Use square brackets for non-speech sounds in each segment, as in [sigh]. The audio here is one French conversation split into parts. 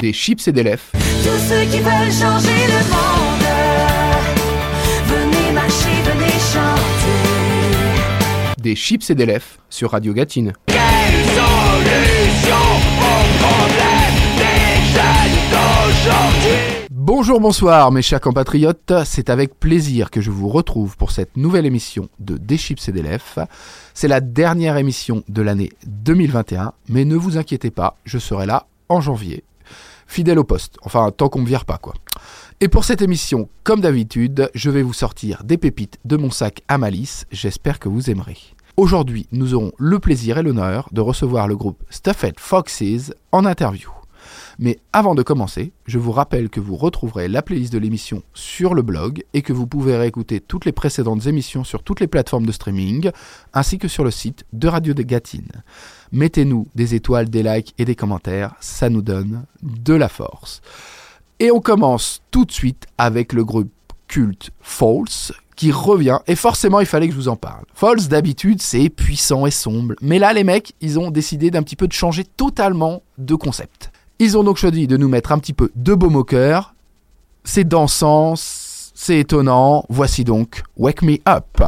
Des chips et des lèvres. Tous ceux qui veulent changer le monde, venez marcher, venez chanter. Des chips et des lèvres sur Radio Gatine. Bonjour, bonsoir mes chers compatriotes, c'est avec plaisir que je vous retrouve pour cette nouvelle émission de Des chips et des lèvres. C'est la dernière émission de l'année 2021, mais ne vous inquiétez pas, je serai là en janvier. Fidèle au poste, enfin tant qu'on me vire pas quoi. Et pour cette émission, comme d'habitude, je vais vous sortir des pépites de mon sac à malice, j'espère que vous aimerez. Aujourd'hui, nous aurons le plaisir et l'honneur de recevoir le groupe Stuffed Foxes en interview. Mais avant de commencer, je vous rappelle que vous retrouverez la playlist de l'émission sur le blog et que vous pouvez réécouter toutes les précédentes émissions sur toutes les plateformes de streaming, ainsi que sur le site de Radio de Gatine. Mettez-nous des étoiles, des likes et des commentaires, ça nous donne de la force. Et on commence tout de suite avec le groupe culte False qui revient et forcément il fallait que je vous en parle. False d'habitude c'est puissant et sombre, mais là les mecs ils ont décidé d'un petit peu de changer totalement de concept. Ils ont donc choisi de nous mettre un petit peu de beau moqueur. C'est dansant, c'est étonnant. Voici donc Wake Me Up.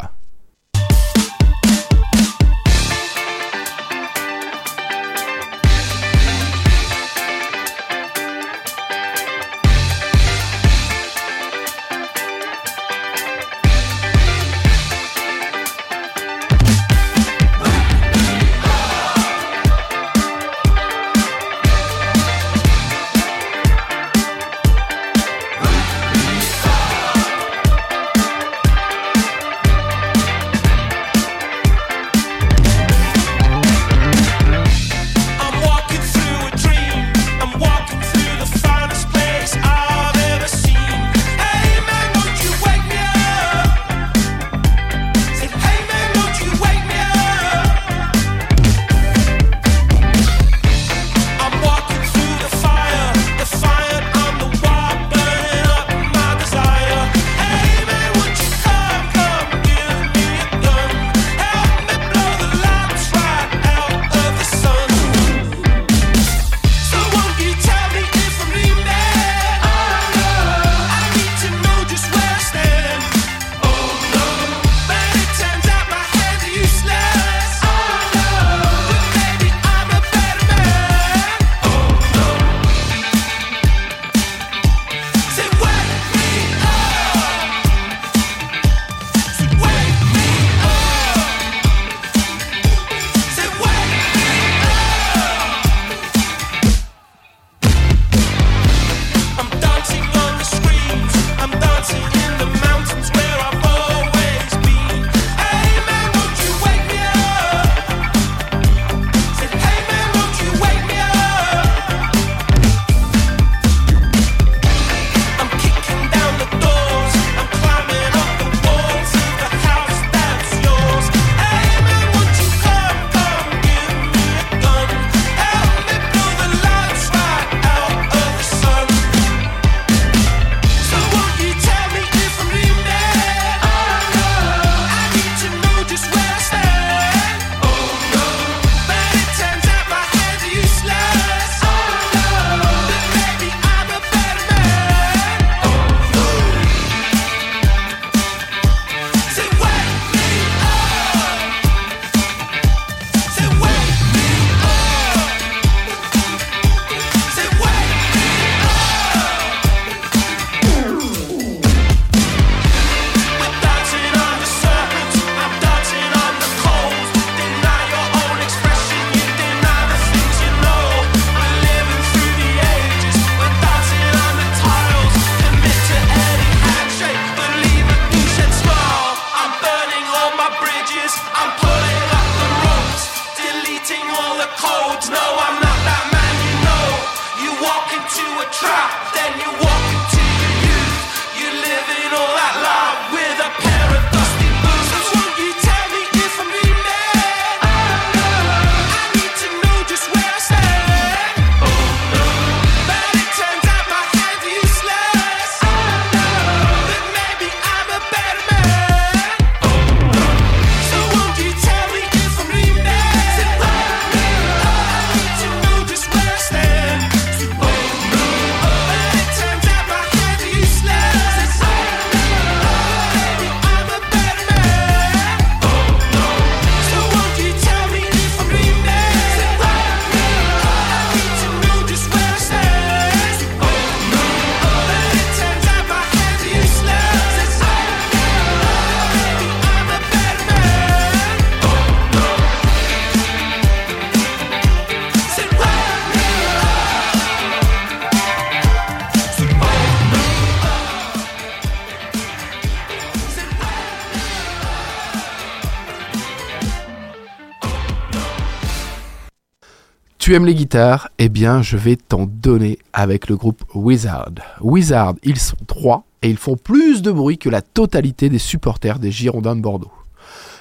Tu aimes les guitares Eh bien, je vais t'en donner avec le groupe Wizard. Wizard, ils sont trois et ils font plus de bruit que la totalité des supporters des Girondins de Bordeaux.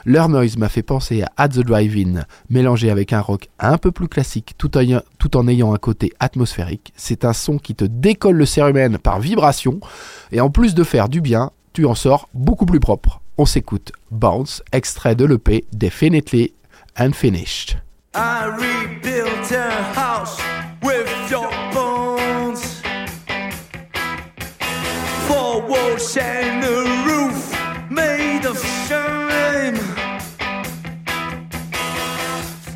Leur noise m'a fait penser à At the Drive-In, mélangé avec un rock un peu plus classique tout en, tout en ayant un côté atmosphérique. C'est un son qui te décolle le cérumen par vibration et en plus de faire du bien, tu en sors beaucoup plus propre. On s'écoute Bounce, extrait de l'EP Definitely Unfinished. I rebuilt a house with your bones. Four walls and a roof made of shame.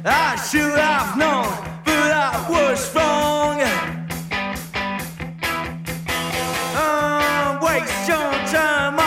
I should have known, but I was wrong. Uh, waste your time,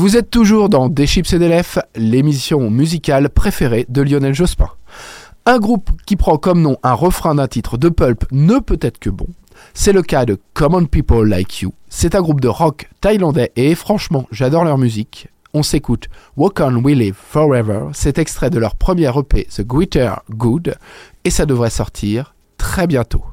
Vous êtes toujours dans Des Chips et des l'émission musicale préférée de Lionel Jospin. Un groupe qui prend comme nom un refrain d'un titre de pulp ne peut être que bon. C'est le cas de Common People Like You. C'est un groupe de rock thaïlandais et franchement, j'adore leur musique. On s'écoute Walk On We Live Forever, cet extrait de leur premier EP The Glitter Good, et ça devrait sortir très bientôt.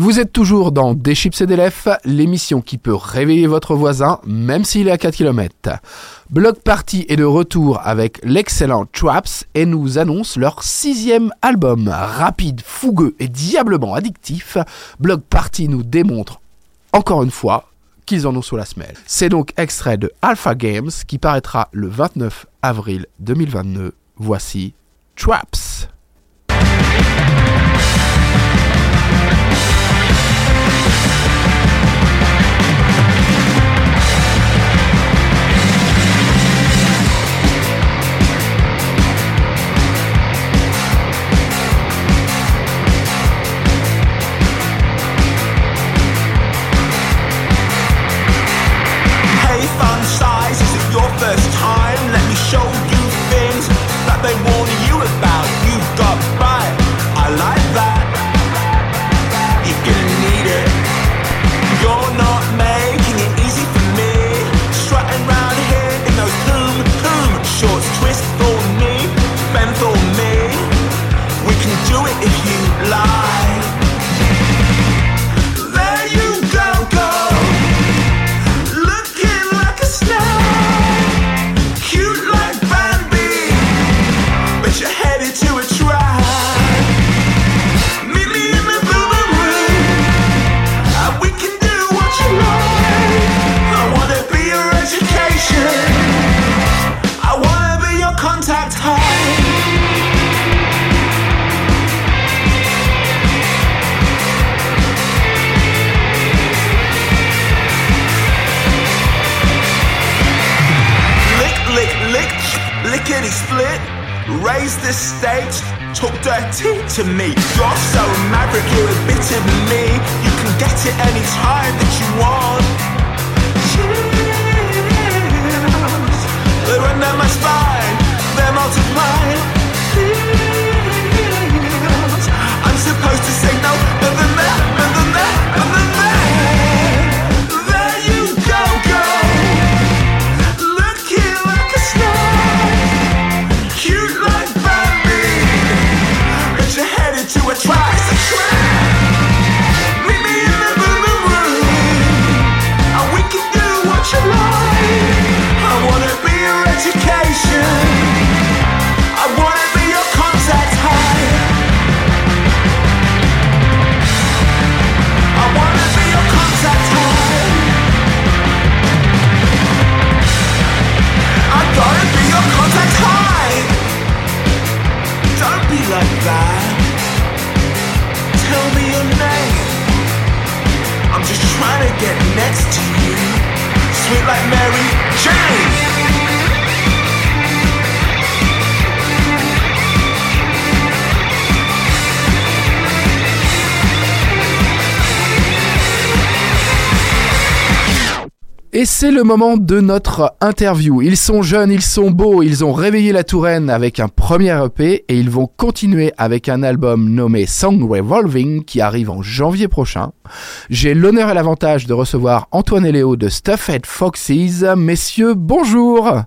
Vous êtes toujours dans Des chips et des lèvres, l'émission qui peut réveiller votre voisin, même s'il est à 4 km. Block Party est de retour avec l'excellent Traps et nous annonce leur sixième album. Rapide, fougueux et diablement addictif, Block Party nous démontre, encore une fois, qu'ils en ont sous la semelle. C'est donc extrait de Alpha Games qui paraîtra le 29 avril 2022. Voici Traps. Stage, talk dirty to me. You're so maverick, you're a bit of me. You can get it any time that you want. Chills, they run down my spine, they're multiplying. I'm supposed to say no, and then there, and then there, get next to you. Sweet like Mary Jane. Et c'est le moment de notre interview. Ils sont jeunes, ils sont beaux, ils ont réveillé la Touraine avec un premier EP et ils vont continuer avec un album nommé Song Revolving qui arrive en janvier prochain. J'ai l'honneur et l'avantage de recevoir Antoine et Léo de Stuffed Foxes. Messieurs, bonjour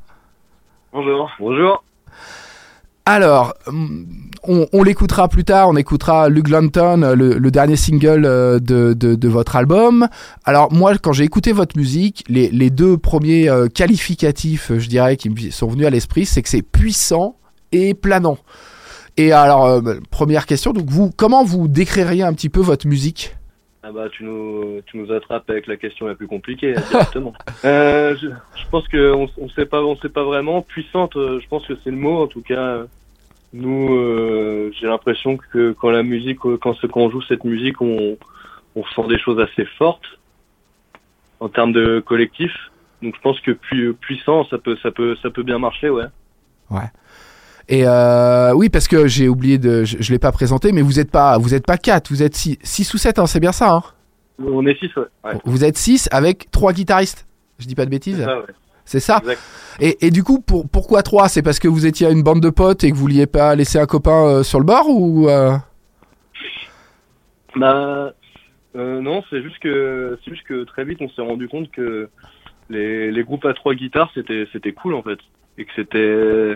Bonjour. Bonjour. Alors, on, on l'écoutera plus tard, on écoutera Luke Lanton, le, le dernier single euh, de, de, de votre album. Alors moi, quand j'ai écouté votre musique, les, les deux premiers euh, qualificatifs, je dirais, qui me sont venus à l'esprit, c'est que c'est puissant et planant. Et alors, euh, première question, donc vous, comment vous décririez un petit peu votre musique? Ah bah tu nous tu nous attrapes avec la question la plus compliquée directement. [laughs] euh, je, je pense que on, sait pas on sait pas vraiment puissante. euh, Je pense que c'est le mot en tout cas. Nous, euh, j'ai l'impression que quand la musique, quand, ce- quand on joue cette musique, on, on ressent des choses assez fortes en termes de collectif. Donc je pense que pu- puissant, ça peut, ça peut, ça peut bien marcher, ouais. Et euh, oui, parce que j'ai oublié de, je, je l'ai pas présenté, mais vous êtes pas, vous êtes pas quatre, vous êtes six, six ou sept, hein, c'est bien ça. Hein? On est six, ouais. ouais. vous êtes six avec trois guitaristes. Je dis pas de bêtises. Ça, ouais. C'est ça. Exact. Et, et du coup, pour, pourquoi trois? C'est parce que vous étiez à une bande de potes et que vous vouliez pas laisser un copain euh, sur le bord ou euh, Bah euh, non, c'est juste que c'est juste que très vite on s'est rendu compte que les, les groupes à trois guitares c'était c'était cool en fait et que c'était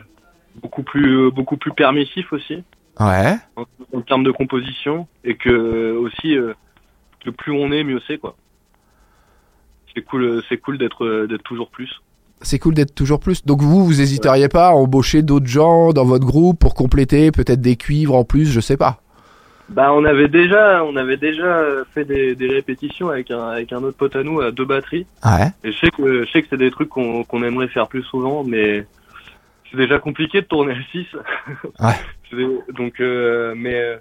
beaucoup plus beaucoup plus permissif aussi Ouais. en, en termes de composition et que aussi euh, que plus on est mieux c'est quoi. C'est cool c'est cool d'être d'être toujours plus. C'est cool d'être toujours plus. Donc vous, vous hésiteriez pas à embaucher d'autres gens dans votre groupe pour compléter peut-être des cuivres en plus, je sais pas. Bah on avait déjà on avait déjà fait des, des répétitions avec un avec un autre pote à nous à deux batteries. Ouais. Et je sais que je sais que c'est des trucs qu'on qu'on aimerait faire plus souvent, mais c'est déjà compliqué de tourner à 6. [laughs] Ouais. [laughs] Donc, euh, mais euh,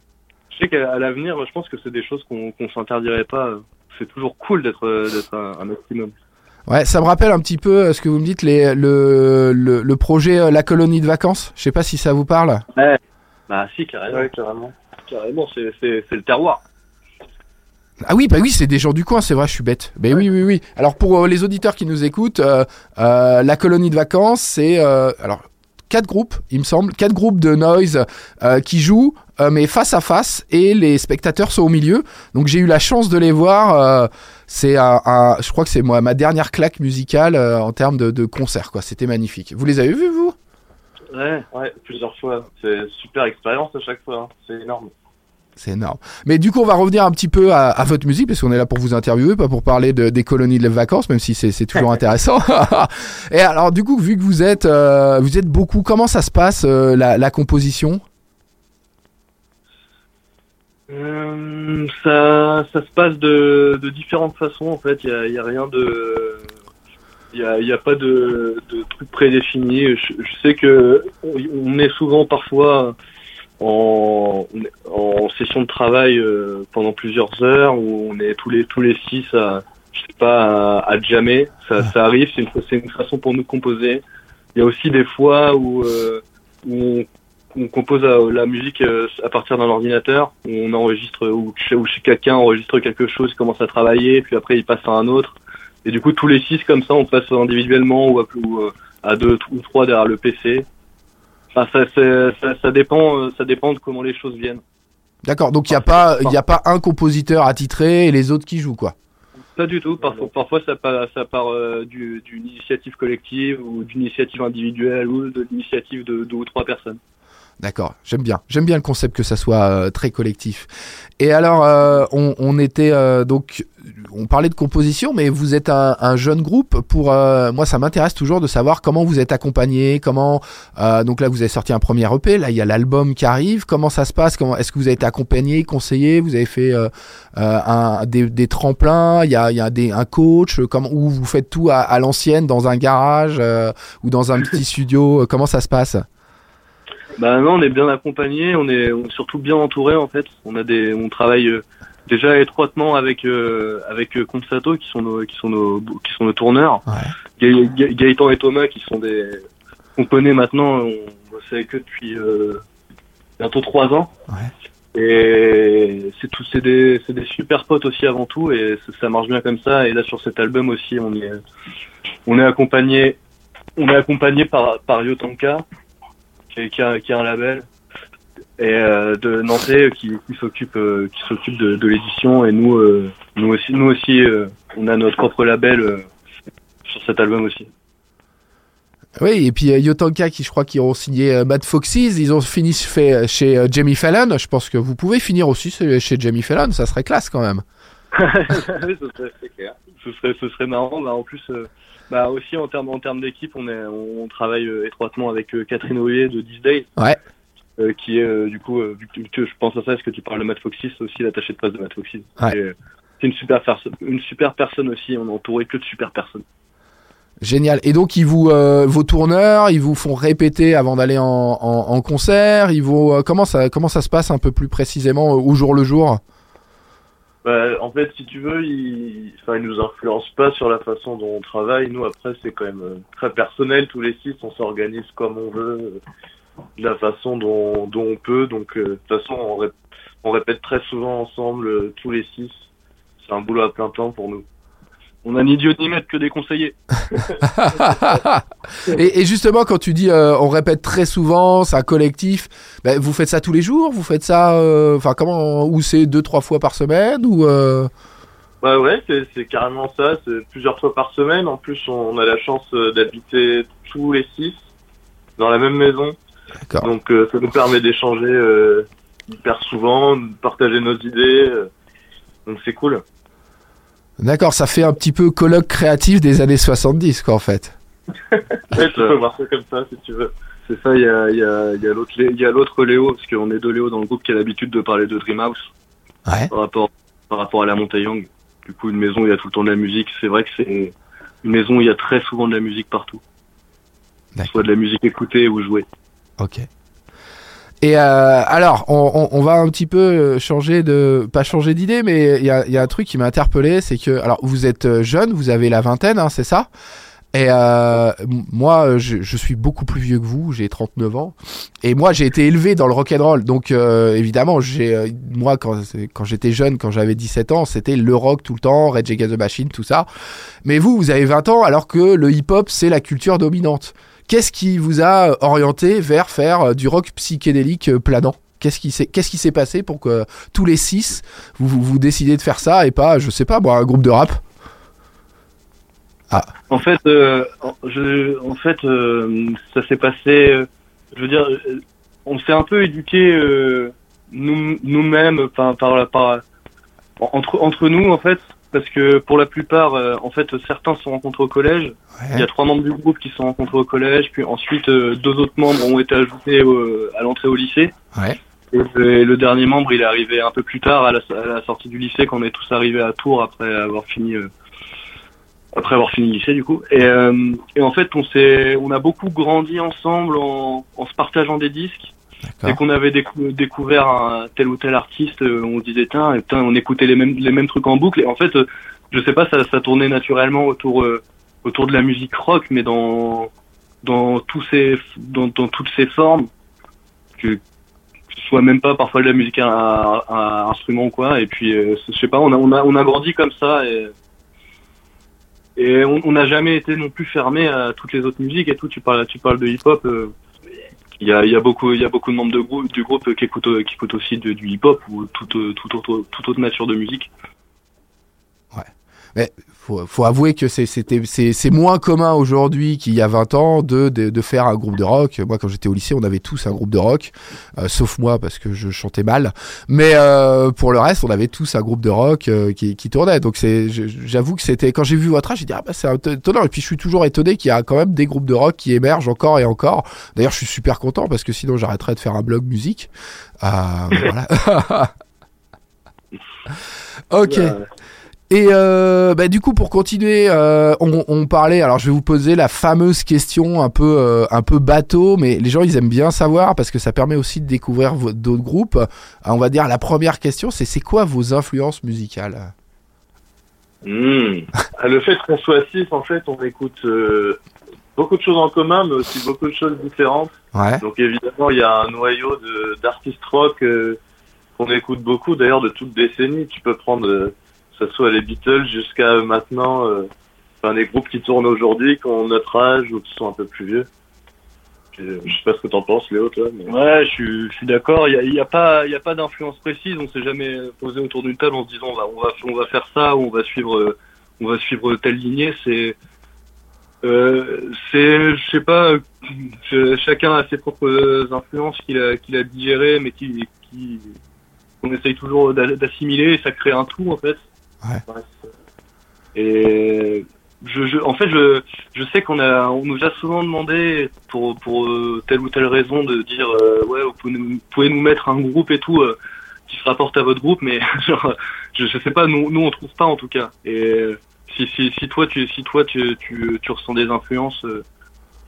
je sais qu'à l'avenir, je pense que c'est des choses qu'on qu'on s'interdirait pas. C'est toujours cool d'être d'être un, un maximum. Ouais, ça me rappelle un petit peu euh, ce que vous me dites, les, le, le, le projet euh, La Colonie de Vacances. Je sais pas si ça vous parle. Bah si, carrément. carrément. Carrément, c'est c'est c'est le terroir. Ah oui, bah oui, c'est des gens du coin, c'est vrai, je suis bête. Mais oui, oui, oui. Alors pour euh, les auditeurs qui nous écoutent, euh, euh, la colonie de vacances, c'est euh, alors quatre groupes, il me semble, quatre groupes de noise euh, qui jouent, euh, mais face à face, et les spectateurs sont au milieu. Donc j'ai eu la chance de les voir. euh, c'est un, je crois que c'est moi ma dernière claque musicale en termes de, concert, quoi. C'était magnifique. Vous les avez vus, vous? Ouais, ouais, plusieurs fois. C'est super expérience à chaque fois. hein. C'est énorme. C'est énorme. Mais du coup, on va revenir un petit peu à, à votre musique, parce qu'on est là pour vous interviewer, pas pour parler de, des colonies de vacances, même si c'est toujours [laughs] intéressant. [laughs] Et alors, du coup, vu que vous êtes, euh, vous êtes beaucoup, comment ça se passe euh, la, la composition? Euh, ça, ça se passe de, de différentes façons en fait. Il y a, il y a rien de, il y a, il y a pas de, de truc prédéfini. Je, je sais que on est souvent parfois en, en session de travail euh, pendant plusieurs heures où on est tous les tous les six à, je sais pas, à, à jammer. Ça, ça arrive. C'est une, c'est une façon pour nous de composer. Il y a aussi des fois où, euh, où on on compose euh, la musique euh, à partir d'un ordinateur. On enregistre ou chez, ou chez quelqu'un enregistre quelque chose, commence à travailler, puis après il passe à un autre. Et du coup, tous les six comme ça, on passe individuellement ou à, ou, euh, à deux ou trois derrière le PC. Enfin, ça, ça, ça dépend, euh, ça dépend de comment les choses viennent. D'accord, donc il n'y a, pas- il y a pas un compositeur attitré et les autres qui jouent, quoi. Pas du tout. Parfois, parfois ça part, ça part euh, du- d'une initiative collective ou d'une initiative individuelle ou de l'initiative de deux ou trois personnes. D'accord, j'aime bien. J'aime bien le concept que ça soit euh, très collectif. Et alors, euh, on, on était euh, donc, on parlait de composition, mais vous êtes un, un jeune groupe. Pour euh, moi, ça m'intéresse toujours de savoir comment vous êtes accompagné, comment. euh, donc là, vous avez sorti un premier EP. Là, il y a l'album qui arrive. Comment ça se passe? Comment est-ce que vous avez été accompagné, conseillé? Vous avez fait euh, un, des, des tremplins? Il y a, il y a des, un coach? Comment où vous faites tout à, à l'ancienne dans un garage ou dans un petit [laughs] studio? Comment ça se passe? Bah non, on est bien accompagné, on est, on est surtout bien entouré en fait. On a des, on travaille déjà étroitement avec euh, avec euh, Consato qui sont nos qui sont nos qui sont nos tourneurs. Ouais. Ga- Ga- Gaëtan et Thomas qui sont des qu'on connaît maintenant, on bosse avec eux depuis euh, bientôt trois ans. Ouais. Et c'est tout, c'est des, c'est des super potes aussi avant tout, et ça, ça marche bien comme ça. Et là sur cet album aussi, on est, on est accompagné, on est accompagné par par Yotanka, qui est, qui a, qui a un label, et euh, de Nantais qui, qui s'occupe, euh, qui s'occupe de, de l'édition. Et nous, euh, nous aussi, nous aussi, euh, on a notre propre label euh, sur cet album aussi. Oui, et puis euh, Yotanka, qui je crois qu'ils ont signé euh, Mad Foxes, ils ont fini fait euh, chez euh, Jamie Fallon. Je pense que vous pouvez finir aussi chez Jamie Fallon, ça serait classe quand même. [laughs] oui, ce serait, clair. Ce serait, ce serait marrant. Bah, en plus, euh, bah, aussi en termes, en termes d'équipe, on est, on, travaille euh, étroitement avec euh, Catherine Oyer de These Days. Ouais. Euh, qui est, euh, du coup, euh, vu que vu que je pense à ça, est-ce que tu parles de Matt Foxys, aussi l'attaché de presse de Matt. Ouais. Euh, C'est une super personne, une super personne aussi. On est entouré que de super personnes. Génial. Et donc, ils vous, euh, vos tourneurs, ils vous font répéter avant d'aller en, en, en concert. Ils vous, euh, comment ça, comment ça se passe un peu plus précisément euh, au jour le jour? Bah, en fait, si tu veux, il, enfin, il nous influence pas sur la façon dont on travaille. Nous, après, c'est quand même euh, très personnel. Tous les six, on s'organise comme on veut, euh, de la façon dont, dont on peut. Donc, euh, de toute façon, on, rép- on répète très souvent ensemble, euh, tous les six. C'est un boulot à plein temps pour nous. On a ni Dieu ni maître que des conseillers. [laughs] et, et justement, quand tu dis, euh, on répète très souvent, c'est un collectif. ben, vous faites ça tous les jours? Vous faites ça, euh, enfin comment Ou c'est deux, trois fois par semaine Ou euh, Bah ouais, c'est, c'est carrément ça. C'est plusieurs fois par semaine. En plus, on a la chance d'habiter tous les six dans la même maison. Donc, euh, ça nous permet d'échanger euh, hyper souvent, de partager nos idées. euh. donc, c'est cool. D'accord, ça fait un petit peu colloque créatif des années 70, quoi, en fait. [laughs] Ouais, tu peux voir ça comme ça si tu veux. C'est ça. Il y a, y a, y a l'autre, Lé- il y a l'autre Léo, parce qu'on est deux Léo dans le groupe qui a l'habitude de parler de Dreamhouse. Ouais. par rapport par rapport à la Montaillang. Du coup, une maison où il y a tout le temps de la musique. C'est vrai que c'est une maison où il y a très souvent de la musique partout. Soit de la musique écoutée ou jouée. Ok. Et euh, alors, on, va un petit peu euh, changer de, pas changer d'idée, mais il y a, un truc qui m'a interpellé, c'est que, alors, vous êtes euh, jeune, vous avez la vingtaine, hein, c'est ça? Et moi, je, suis beaucoup plus vieux que vous, j'ai 39 ans, et moi, j'ai été élevé dans le rock and roll, donc évidemment, moi, quand, quand j'étais jeune, quand j'avais 17 ans, c'était le rock tout le temps, Red Against the Machine, tout ça. Mais vous, vous avez 20 ans, alors que le hip-hop, c'est la culture dominante. Qu'est-ce qui vous a euh, orienté vers faire euh, du rock psychédélique euh, planant? Qu'est-ce qui s'est passé pour que tous les six vous, vous, décidez de faire ça et pas je sais pas moi un groupe de rap? En fait, en fait, ça s'est passé. je veux dire, on s'est un peu éduqué nous, nous-mêmes, par, par entre entre nous en fait, parce que pour la plupart, euh, en fait, certains se sont rencontrés au collège. Il y a trois membres du groupe qui se sont rencontrés au collège, puis ensuite euh, deux autres membres ont été ajoutés au- à l'entrée au lycée. Ouais. Et le, et le dernier membre, il est arrivé un peu plus tard à la, à la sortie du lycée, quand on est tous arrivés à Tours après avoir fini, euh, après avoir fini le lycée du coup. Et, et en fait, on s'est, on a beaucoup grandi ensemble en, en se partageant des disques. Dès qu'on avait décou- découvert tel ou tel artiste, euh, on disait tiens, putain, on écoutait les mêmes trucs en boucle. Et en fait, euh, je sais pas, ça, tournait naturellement autour euh, autour de la musique rock, mais dans dans tous ces dans, toutes ces formes que, ce soit même pas parfois de la musique à, à, à instrument quoi. Et puis, euh, je sais pas, on a, on a, grandi comme ça et, on n'a jamais été non plus fermé à toutes les autres musiques et tout. Tu parles, tu parles de hip-hop. Il y a, y a beaucoup, il y a beaucoup de membres de groupe, du groupe qui écoutent, qui écoutent aussi du hip-hop ou toute, euh, toute autre, toute autre nature de musique. Mais faut, faut avouer que c'est- moins commun aujourd'hui qu'il y a 20 ans de, de, de faire un groupe de rock. Moi, quand j'étais au lycée, on avait tous un groupe de rock, euh, sauf moi parce que je chantais mal. Mais euh, pour le reste, on avait tous un groupe de rock euh, qui, qui tournait. Donc j'avoue que c'était quand j'ai vu votre âge, j'ai dit ah bah c'est étonnant. Et puis je suis toujours étonné qu'il y a quand même des groupes de rock qui émergent encore et encore. D'ailleurs, je suis super content parce que sinon j'arrêterais de faire un blog musique. Euh, voilà. [laughs] ok. Et euh, bah, du coup, pour continuer, euh, on, on parlait. Alors, je vais vous poser la fameuse question un peu, euh, un peu bateau, mais les gens ils aiment bien savoir parce que ça permet aussi de découvrir d'autres groupes. On va dire la première question, c'est c'est quoi vos influences musicales? Hmm. Ah, Le fait qu'on soit six, en fait, on écoute beaucoup de choses en commun, mais aussi beaucoup de choses différentes. Ouais. Donc évidemment, il y a un noyau d'artistes rock qu'on écoute beaucoup, d'ailleurs de toute décennie. Tu peux prendre, ce soit les Beatles jusqu'à maintenant, euh, enfin, des groupes qui tournent aujourd'hui, qui ont notre âge ou qui sont un peu plus vieux. Je, sais pas ce que t'en penses, Léo, toi. Mais... Ouais, je suis, je suis d'accord. Il y a, a pas, y a pas d'influence précise. On s'est jamais posé autour d'une table en se disant on va, on va, on va faire ça ou on va suivre, euh, on va suivre telle lignée. C'est, euh, c'est, je sais pas. je- chacun a ses propres influences qu'il a, qu'il a digérées, mais qui, qui, qu'on essaye toujours d'a- d'assimiler. Ça crée un tout en fait. Ouais. Et je, je, en fait, je, je sais qu'on a, on nous a souvent demandé pour pour euh, telle ou telle raison de dire euh, ouais, vous pouvez, nous, vous pouvez nous mettre un groupe et tout euh, qui se rapporte à votre groupe, mais [laughs] genre, je, je sais pas, nous, nous on trouve pas en tout cas. Et si si si toi tu si toi tu tu, tu ressens des influences euh,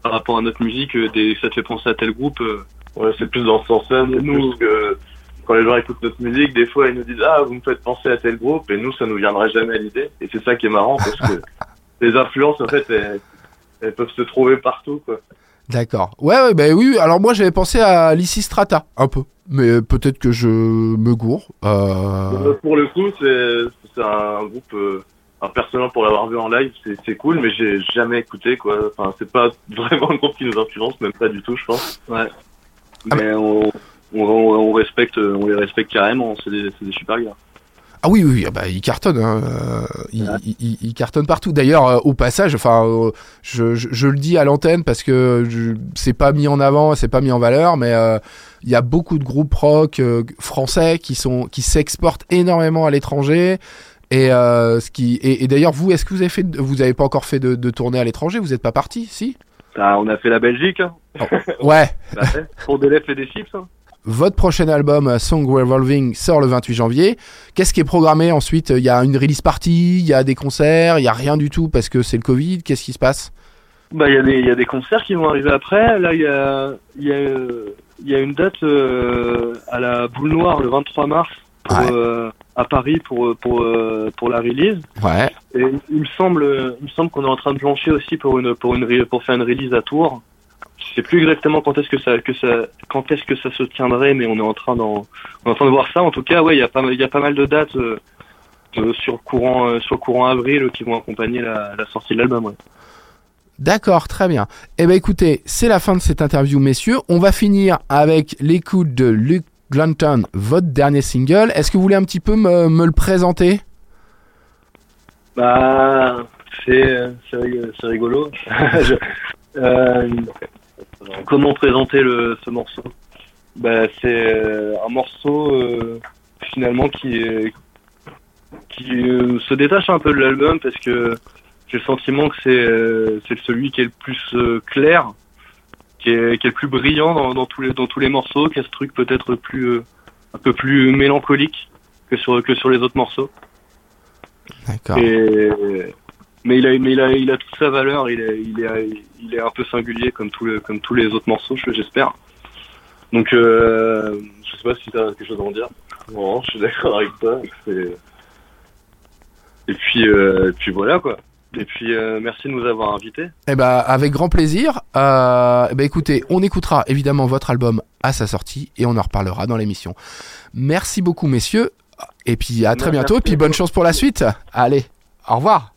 par rapport à notre musique, euh, des, ça te fait penser à tel groupe. euh, Ouais, c'est plus dans ce sens-là, c'est Nous- plus que quand les gens écoutent notre musique, des fois ils nous disent ah vous me faites penser à tel groupe et nous ça nous viendrait jamais à l'idée et c'est ça qui est marrant parce que [laughs] les influences en fait elles, elles peuvent se trouver partout quoi. D'accord. Ouais, ouais, bah oui. Alors moi, j'avais pensé à Lysistrata un peu, mais peut-être que je me gourre. Euh... Euh, Pour le coup c'est un groupe euh, alors, personnellement pour l'avoir vu en live c'est c'est cool mais j'ai jamais écouté quoi. Enfin c'est pas [laughs] vraiment le groupe qui nous influence même pas du tout je pense. ouais. Ah, Mais on, on, on respecte, on les respecte carrément. C'est des, des super gars. Ah oui, oui, ah bah, il cartonne. Hein. euh, Il, il- il- il cartonne partout. D'ailleurs, euh, au passage, enfin, euh, je, je- je le dis à l'antenne parce que c'est pas mis en avant, c'est pas mis en valeur, mais euh, il y a beaucoup de groupes rock euh, français qui sont qui s'exportent énormément à l'étranger. Et euh, ce qui et, et d'ailleurs, vous, est-ce que vous avez fait, vous avez pas encore fait de, de tournée à l'étranger? Vous êtes pas parti, si? Ah, on a fait la Belgique. Hein. Ouais. [laughs] Bah, ouais. Pour des lèvres et des chips. Hein. Votre prochain album, euh, Song Revolving, sort le 28 janvier. Qu'est-ce qui est programmé ensuite? Il y a une release party, il y a des concerts, il y a rien du tout parce que c'est le Covid? Qu'est-ce qui se passe? Bah, il y, a des- il y a des concerts qui vont arriver après. Là, il y a, il y, a, euh, il y a une date euh, à la Boule Noire le 23 mars pour, Ouais. euh, à Paris pour, pour, euh, pour la release. Ouais. Et il me semble, il me semble qu'on est en train de plancher aussi pour une, pour une, re- pour faire une release à Tours. Sais plus exactement quand est-ce que ça, que ça, quand est-ce que ça se tiendrait, mais on est en train d'en, on est en train de voir ça. En tout cas, ouais, il y a pas mal, il y a pas mal de dates euh, euh, sur courant, euh, sur courant avril qui vont accompagner la, la sortie de l'album. Ouais. D'accord, très bien. Eh ben écoutez, c'est la fin de cette interview, messieurs. On va finir avec l'écoute de Luke Glanton, votre dernier single. Est-ce que vous voulez un petit peu me, me le présenter? Bah, c'est c'est rig- c'est rigolo. [laughs] Je- euh, comment présenter le ce morceau? Bah, c'est euh, un morceau euh, finalement qui est qui euh, se détache un peu de l'album parce que j'ai le sentiment que c'est euh, c'est celui qui est le plus euh, clair, qui est qui est le plus brillant dans, dans tous les dans tous les morceaux, qui a ce truc peut-être plus euh, un peu plus mélancolique que sur que sur les autres morceaux. D'accord. Mais il a, mais il a, il a toute sa valeur. Il est, il est, il est un peu singulier comme tous les, comme tous les autres morceaux, je- j'espère. Donc, euh, je sais pas si t'as quelque chose à en dire. Non, je suis d'accord avec toi. Et puis, euh, puis voilà quoi. Et puis, euh, merci de nous avoir invités. Eh ben, avec grand plaisir. Euh, eh ben, écoutez, on écoutera évidemment votre album à sa sortie et on en reparlera dans l'émission. Merci beaucoup, messieurs. Et puis à très Merci bientôt. Et puis bonne chance pour la suite. Allez, au revoir.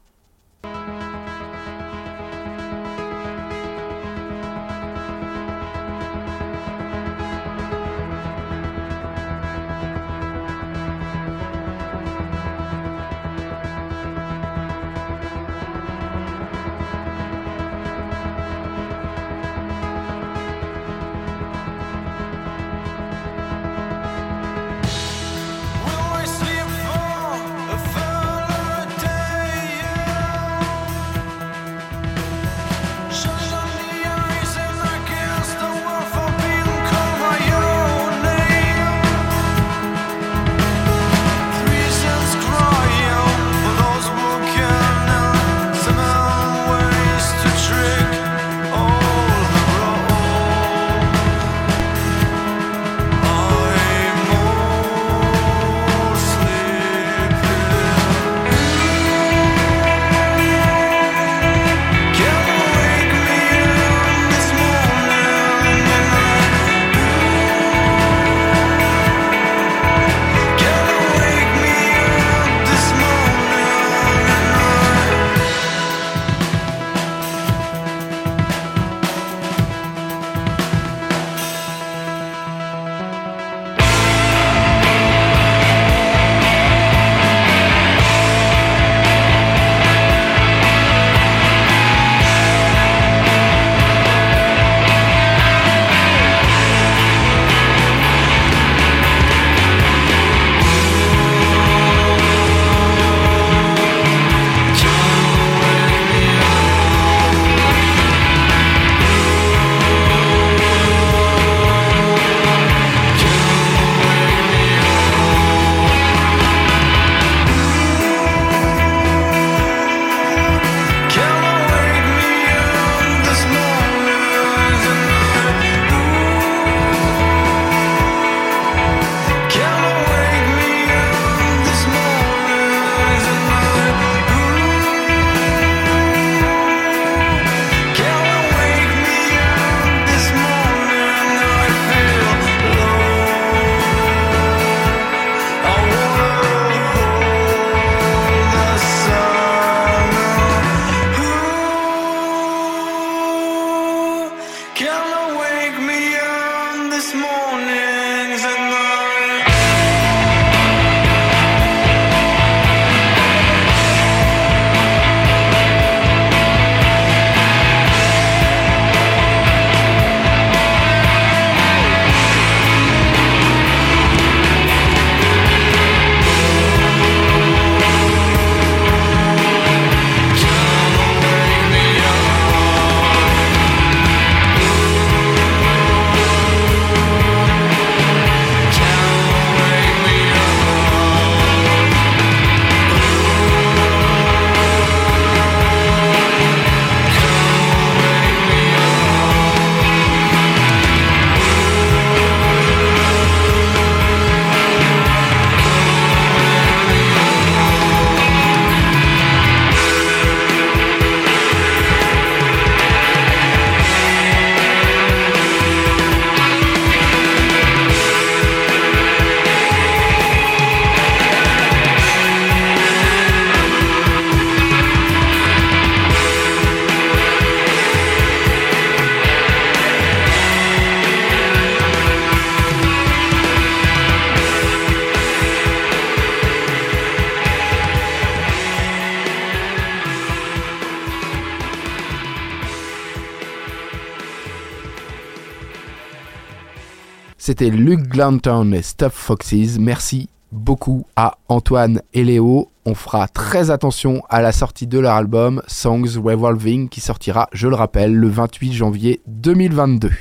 C'était Luke Glanton et Stuff Foxes. Merci beaucoup à Antoine et Léo. On fera très attention à la sortie de leur album Songs Revolving qui sortira, je le rappelle, le 28 janvier 2022.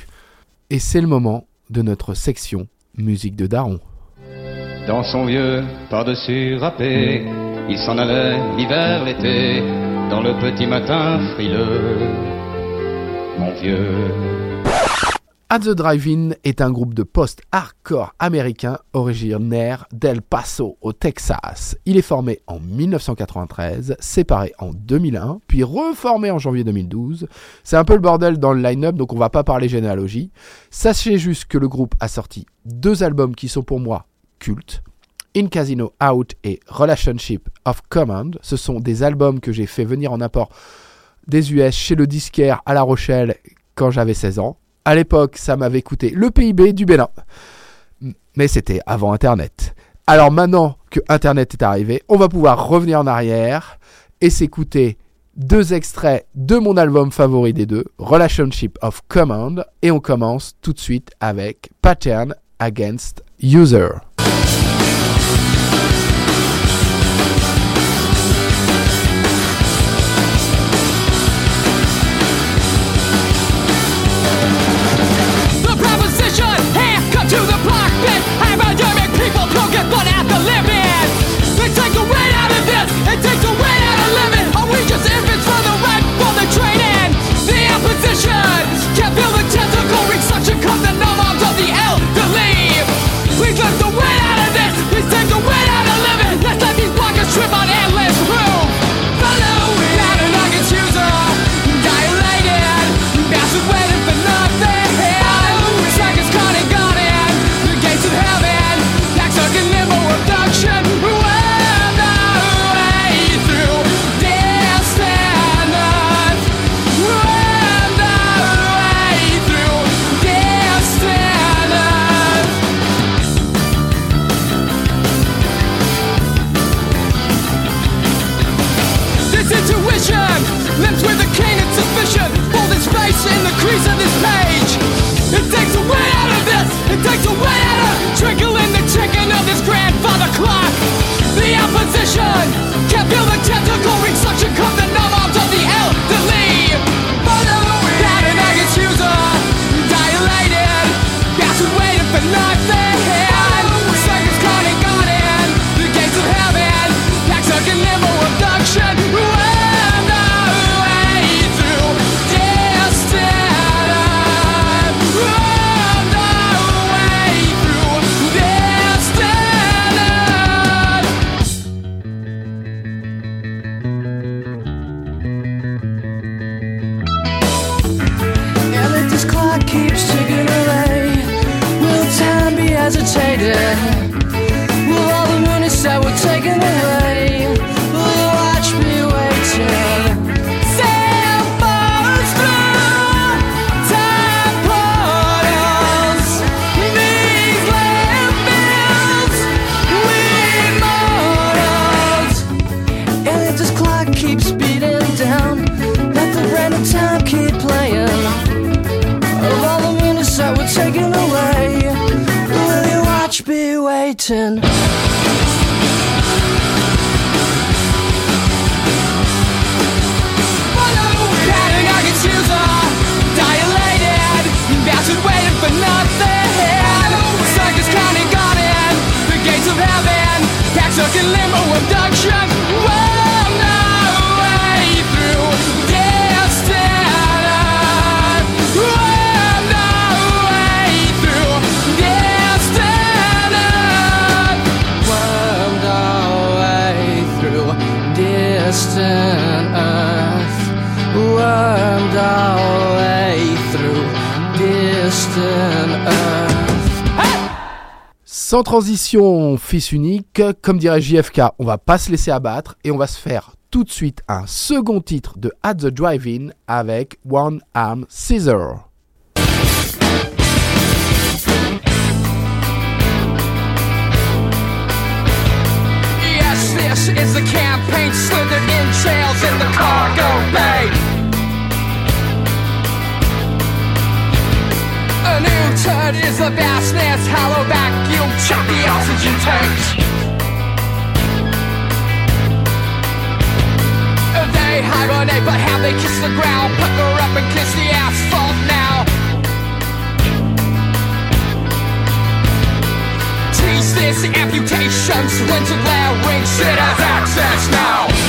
Et c'est le moment de notre section musique de Daron. Dans son vieux par-dessus râpé, il s'en allait l'hiver, l'été, dans le petit matin frileux. Mon vieux. At the Drive-In est un groupe de post-hardcore américain originaire d'El Paso au Texas. Il est formé en 1993, séparé en 2001, puis reformé en janvier 2012. C'est un peu le bordel dans le line-up, donc on va pas parler généalogie. Sachez juste que le groupe a sorti deux albums qui sont pour moi cultes. In Casino Out et Relationship of Command. Ce sont des albums que j'ai fait venir en apport des US chez le disquaire à La Rochelle quand j'avais 16 ans. À l'époque, ça m'avait coûté le PIB du Bénin. Mais c'était avant Internet. Alors maintenant que Internet est arrivé, on va pouvoir revenir en arrière et s'écouter deux extraits de mon album favori des deux, Relationship of Command, et on commence tout de suite avec Pattern Against User. Transition, fils unique, comme dirait JFK, on va pas se laisser abattre et on va se faire tout de suite un second titre de At the Drive-In avec One Arm Scissor. Turd is the vastness, hollow vacuum, chop the oxygen tanks. They hibernate, but how they kiss the ground, pucker up and kiss the asphalt now. Tease this amputations, winter glare ring shit has access now.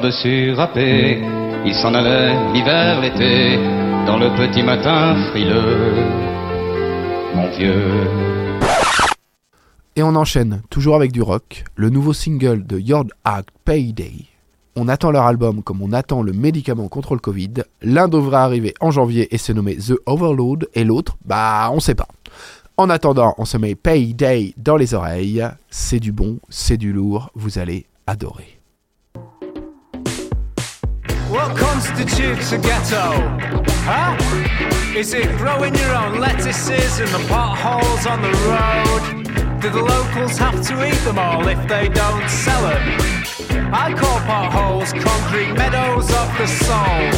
Il s'en allait l'hiver, l'été, dans le petit matin frileux. Mon vieux. Et on enchaîne, toujours avec du rock, le nouveau single de Yard Act Payday. On attend leur album comme on attend le médicament contre le Covid. L'un devrait arriver en janvier et se nommer The Overload, et l'autre, bah on sait pas. En attendant, on se met Payday dans les oreilles. C'est du bon, c'est du lourd, vous allez adorer. What constitutes a ghetto? Huh? Is it growing your own lettuces in the potholes on the road? Do the locals have to eat them all if they don't sell them? I call potholes concrete meadows of the soul.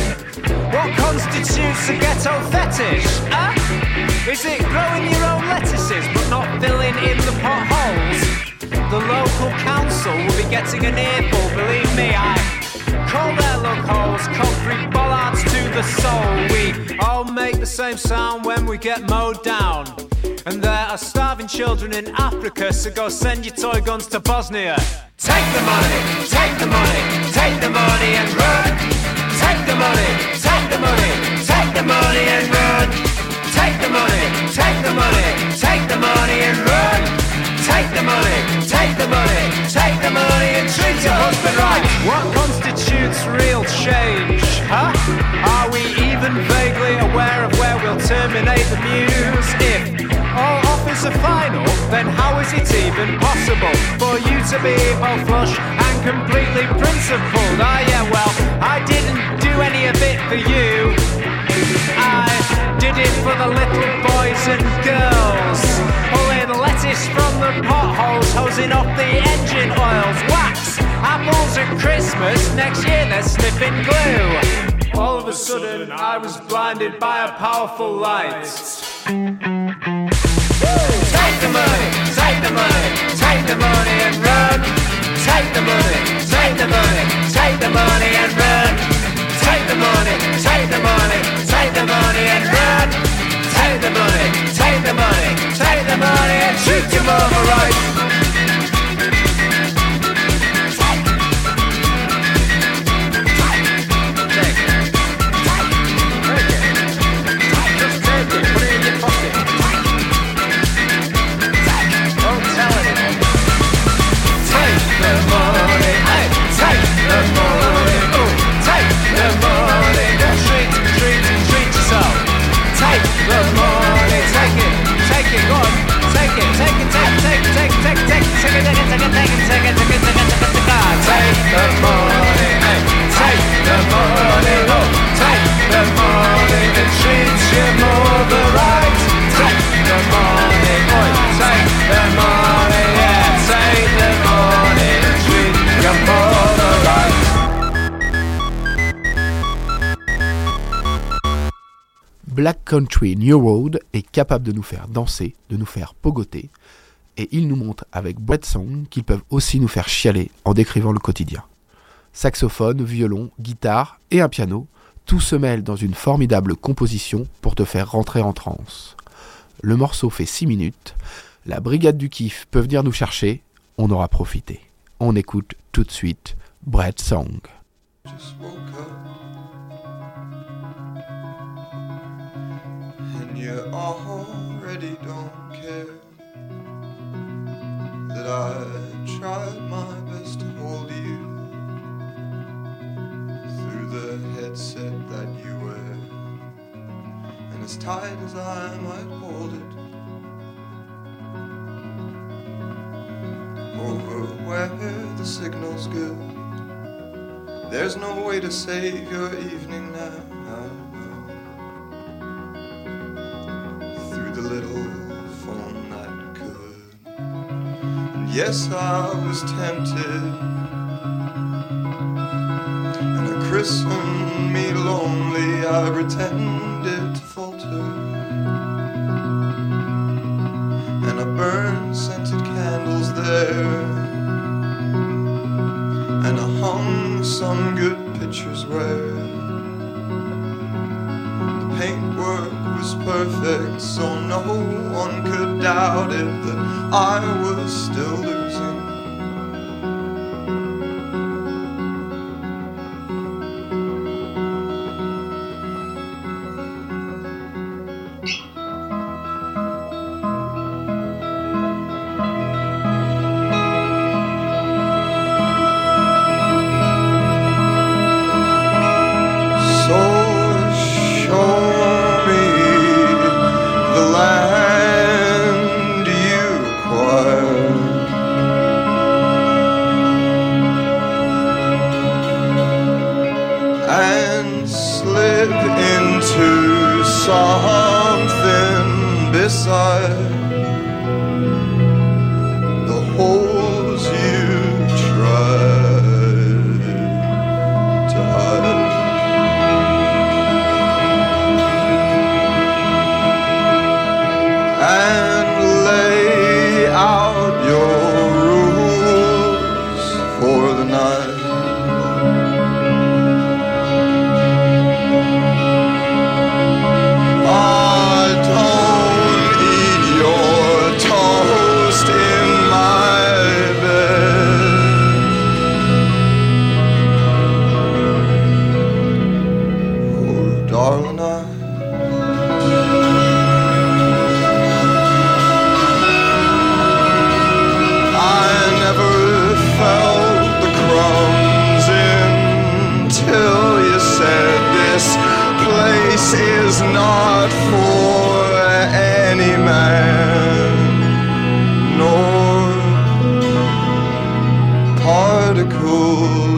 What constitutes a ghetto fetish? Huh? Is it growing your own lettuces but not filling in the potholes? The local council will be getting an earful, believe me, I Call their loopholes concrete bollards to the soul. We all make the same sound when we get mowed down. And there are starving children in Africa, so go send your toy guns to Bosnia. Take the money, take the money, take the money and run. Take the money, take the money, take the money and run. Take the money, take the money, take the money and run. Take the money, take the money, take the money and treat your husband right. What constitutes real change, huh? Are we even vaguely aware of where we'll terminate the muse? If all offers are final, then how is it even possible for you to be both flush and completely principled? Ah, yeah, well, I didn't do any of it for you. I did it for the little boys and girls. Pulling lettuce from the potholes, hosing off the engine oils. Wax, apples at Christmas, next year they're sniffing glue. All of a sudden, I was blinded by a powerful light. Take the money, take the money, take the money and run. Take the money, take the money, take the money and run. Take the money, take the money, take the money and run. Take the money, take the money, take the money and treat your mama right. Country New Road est capable de nous faire danser, de nous faire pogoter, et il nous montre avec Bread Song qu'ils peuvent aussi nous faire chialer en décrivant le quotidien. Saxophone, violon, guitare et un piano, tout se mêle dans une formidable composition pour te faire rentrer en transe. Le morceau fait 6 minutes, la brigade du kiff peut venir nous chercher, on aura profité. On écoute tout de suite Bread Song. You already don't care that I tried my best to hold you through the headset that you wear and as tight as I might hold it over where the signal's good there's no way to save your evening now. The little phone that could. And yes, I was tempted. And I christened me lonely, I pretended to falter. And I burned scented candles there and I hung some good pictures where was perfect, so no one could doubt it that I was still losing.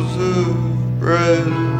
of bread.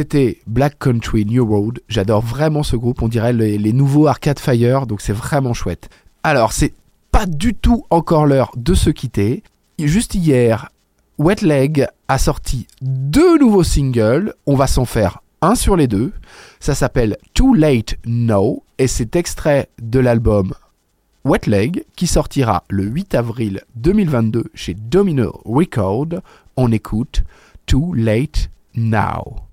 C'était Black Country New Road. J'adore vraiment ce groupe. On dirait les, nouveaux Arcade Fire. Donc c'est vraiment chouette. Alors, c'est pas du tout encore l'heure de se quitter. Juste hier, Wet Leg a sorti deux nouveaux singles. On va s'en faire un sur les deux. Ça s'appelle Too Late Now et c'est extrait de l'album Wet Leg qui sortira le 8 avril 2022 chez Domino Record. On écoute Too Late Now.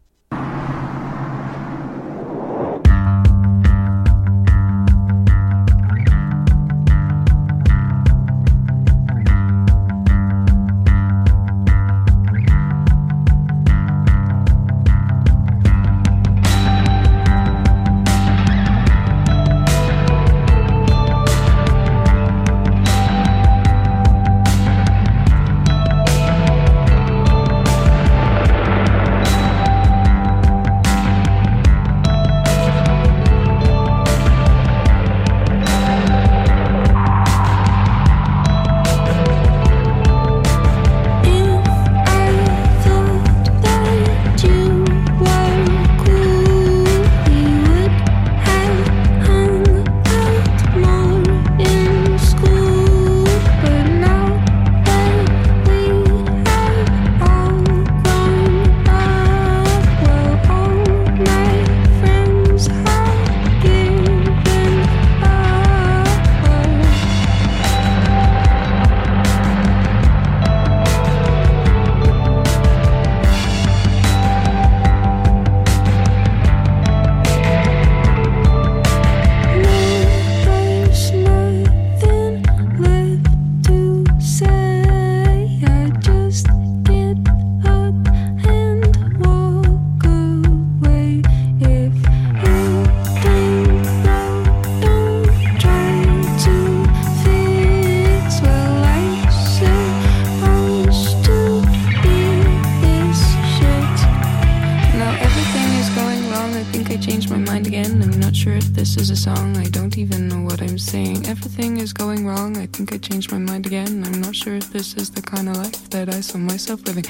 for myself living.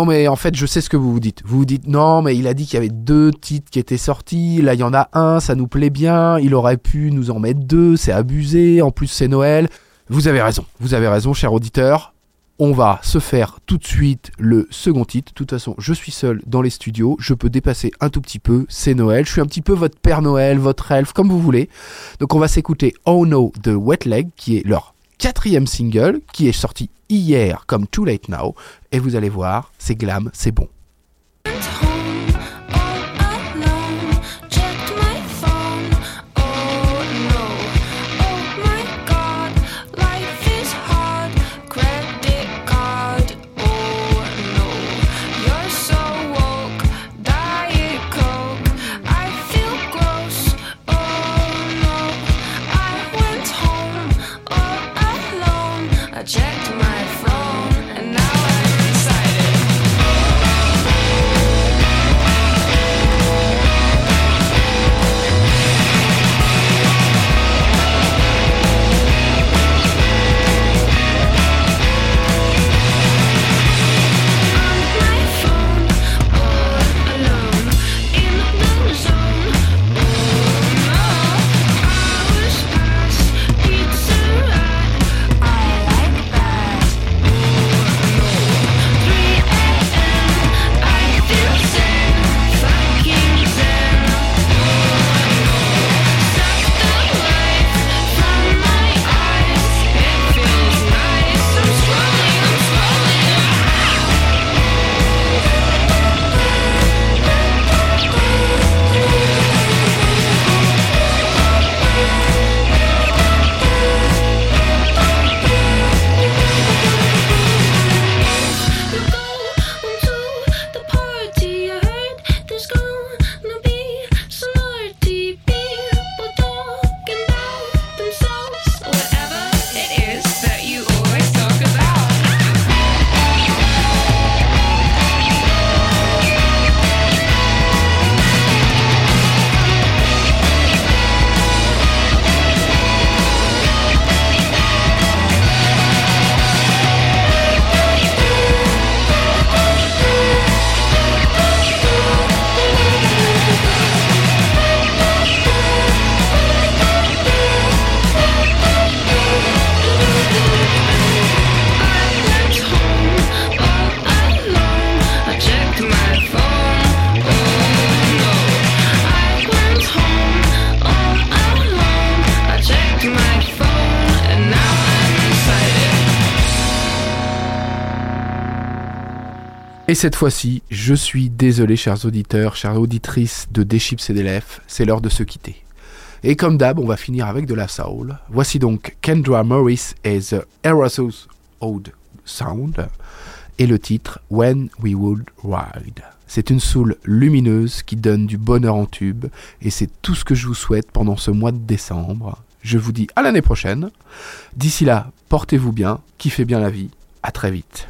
Non mais en fait je sais ce que vous vous dites. Vous vous dites non mais il a dit qu'il y avait deux titres qui étaient sortis, là il y en a un, ça nous plaît bien, il aurait pu nous en mettre deux, c'est abusé, en plus c'est Noël. Vous avez raison, vous avez raison cher auditeur. On va se faire tout de suite le second titre. De toute façon, je suis seul dans les studios, je peux dépasser un tout petit peu, c'est Noël, je suis un petit peu votre Père Noël, votre elfe, comme vous voulez. Donc on va s'écouter Oh No de Wet Leg, qui est leur quatrième single, qui est sorti hier comme Too Late Now, et vous allez voir, c'est glam, c'est bon. my Et cette fois-ci, je suis désolé chers auditeurs, chères auditrices de Des Chips et c'est l'heure de se quitter. Et comme d'hab, on va finir avec de la soul. Voici donc Kendra Morris et The Aerosos Old Sound et le titre When We Would Ride. C'est une soul lumineuse qui donne du bonheur en tube et c'est tout ce que je vous souhaite pendant ce mois de décembre. Je vous dis à l'année prochaine. D'ici là, portez-vous bien, kiffez bien la vie. À très vite.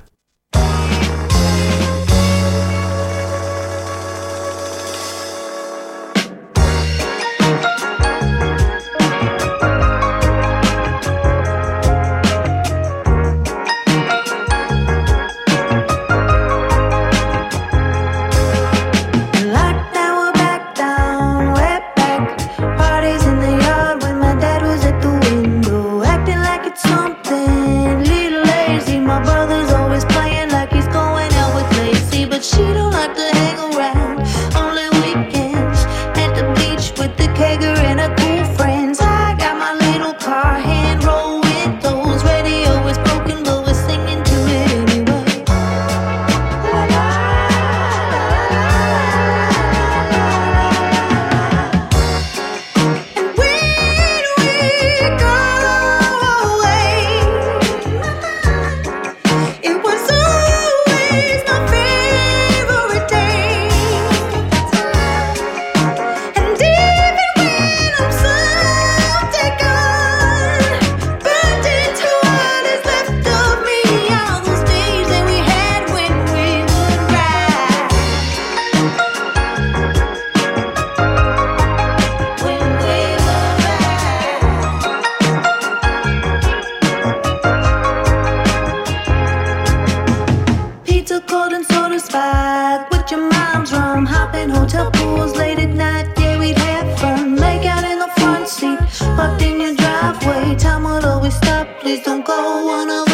And soda spike with your mom's rum. Hopping hotel pools late at night. Yeah, we'd have fun. Make out in the front seat, parked in your driveway. Time would always stop. Please don't go. Wanna